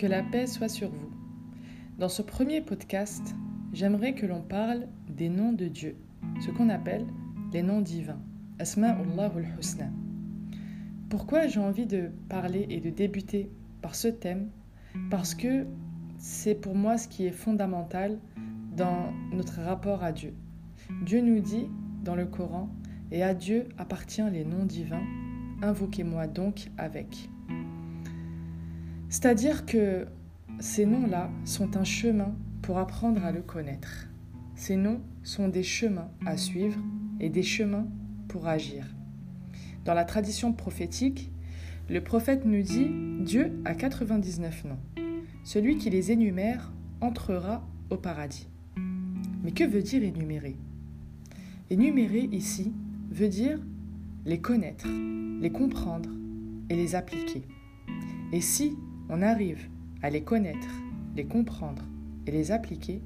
Que la paix soit sur vous. Dans ce premier podcast, j'aimerais que l'on parle des noms de Dieu, ce qu'on appelle les noms divins. Asma'ullahul Husna. Pourquoi j'ai envie de parler et de débuter par ce thème? Parce que c'est pour moi ce qui est fondamental dans notre rapport à Dieu. Dieu nous dit dans le Coran, et à Dieu appartient les noms divins, invoquez-moi donc avec. C'est-à-dire que ces noms-là sont un chemin pour apprendre à le connaître. Ces noms sont des chemins à suivre et des chemins pour agir. Dans la tradition prophétique, le prophète nous dit Dieu a 99 noms. Celui qui les énumère entrera au paradis. Mais que veut dire énumérer? Énumérer ici veut dire les connaître, les comprendre et les appliquer. Et si on arrive à les connaître, les comprendre et les appliquer,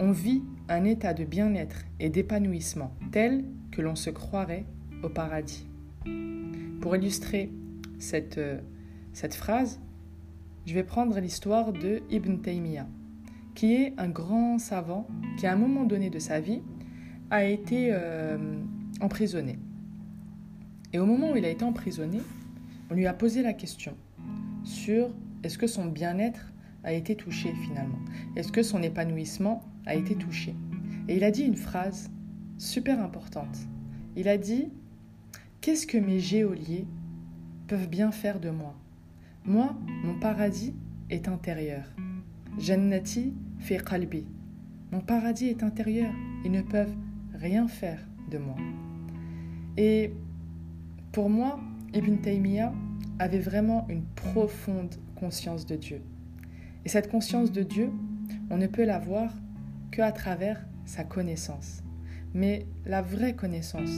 on vit un état de bien-être et d'épanouissement tel que l'on se croirait au paradis. Pour illustrer cette, euh, phrase, je vais prendre l'histoire de Ibn Taymiyyah, qui est un grand savant qui, à un moment donné de sa vie, a été euh, emprisonné. Et au moment où il a été emprisonné, on lui a posé la question sur est-ce que son bien-être a été touché finalement? Est-ce que son épanouissement a été touché? Et il a dit une phrase super importante. Il a dit Qu'est-ce que mes géoliers peuvent bien faire de moi? Moi, mon paradis est intérieur. Jannati fi qalbi. Mon paradis est intérieur. Ils ne peuvent rien faire de moi. Et pour moi, Ibn Taymiyyah avait vraiment une profonde conscience de Dieu. Et cette conscience de Dieu, on ne peut l'avoir qu'à travers sa connaissance. Mais la vraie connaissance,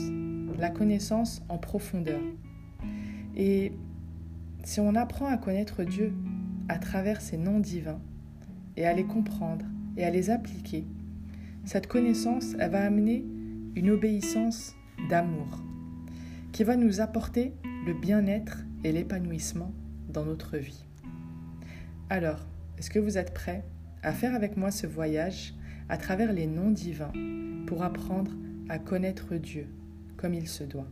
la connaissance en profondeur. Et si on apprend à connaître Dieu à travers ses noms divins et à les comprendre et à les appliquer, cette connaissance, elle va amener une obéissance d'amour qui va nous apporter le bien-être et l'épanouissement dans notre vie. Alors, est-ce que vous êtes prêts à faire avec moi ce voyage à travers les noms divins pour apprendre à connaître Dieu comme il se doit?